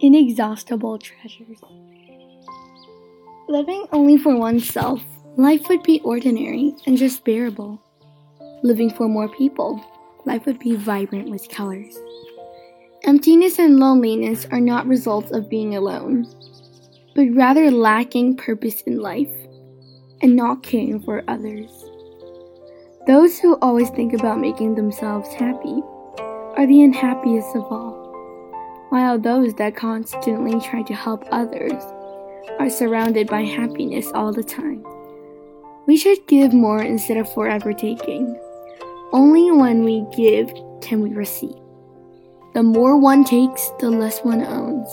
Inexhaustible treasures. Living only for oneself, life would be ordinary and just bearable. Living for more people, life would be vibrant with colors. Emptiness and loneliness are not results of being alone, but rather lacking purpose in life and not caring for others. Those who always think about making themselves happy are the unhappiest of all while those that constantly try to help others are surrounded by happiness all the time. We should give more instead of forever taking. Only when we give can we receive. The more one takes, the less one owns.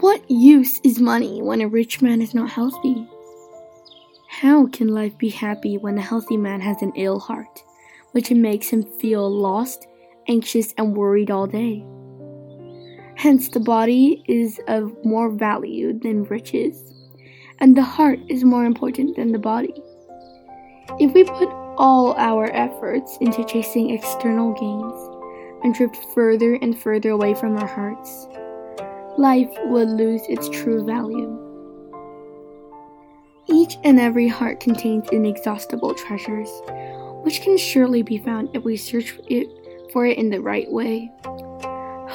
What use is money when a rich man is not healthy? How can life be happy when a healthy man has an ill heart, which makes him feel lost, anxious, and worried all day? Hence, the body is of more value than riches, and the heart is more important than the body. If we put all our efforts into chasing external gains and drift further and further away from our hearts, life would lose its true value. Each and every heart contains inexhaustible treasures, which can surely be found if we search it for it in the right way.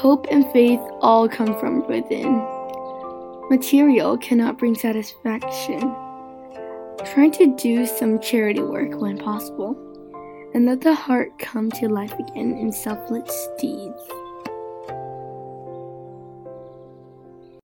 Hope and faith all come from within. Material cannot bring satisfaction. Try to do some charity work when possible, and let the heart come to life again in selfless deeds.